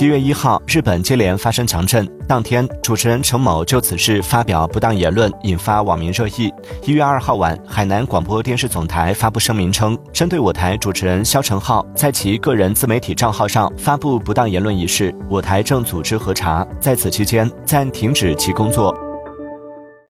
一月一号日本接连发生强震。当天主持人程某就此事发表不当言论引发网民热议。一月二号晚海南广播电视总台发布声明称针对我台主持人肖成浩在其个人自媒体账号上发布不当言论一事我台正组织核查在此期间暂停止其工作。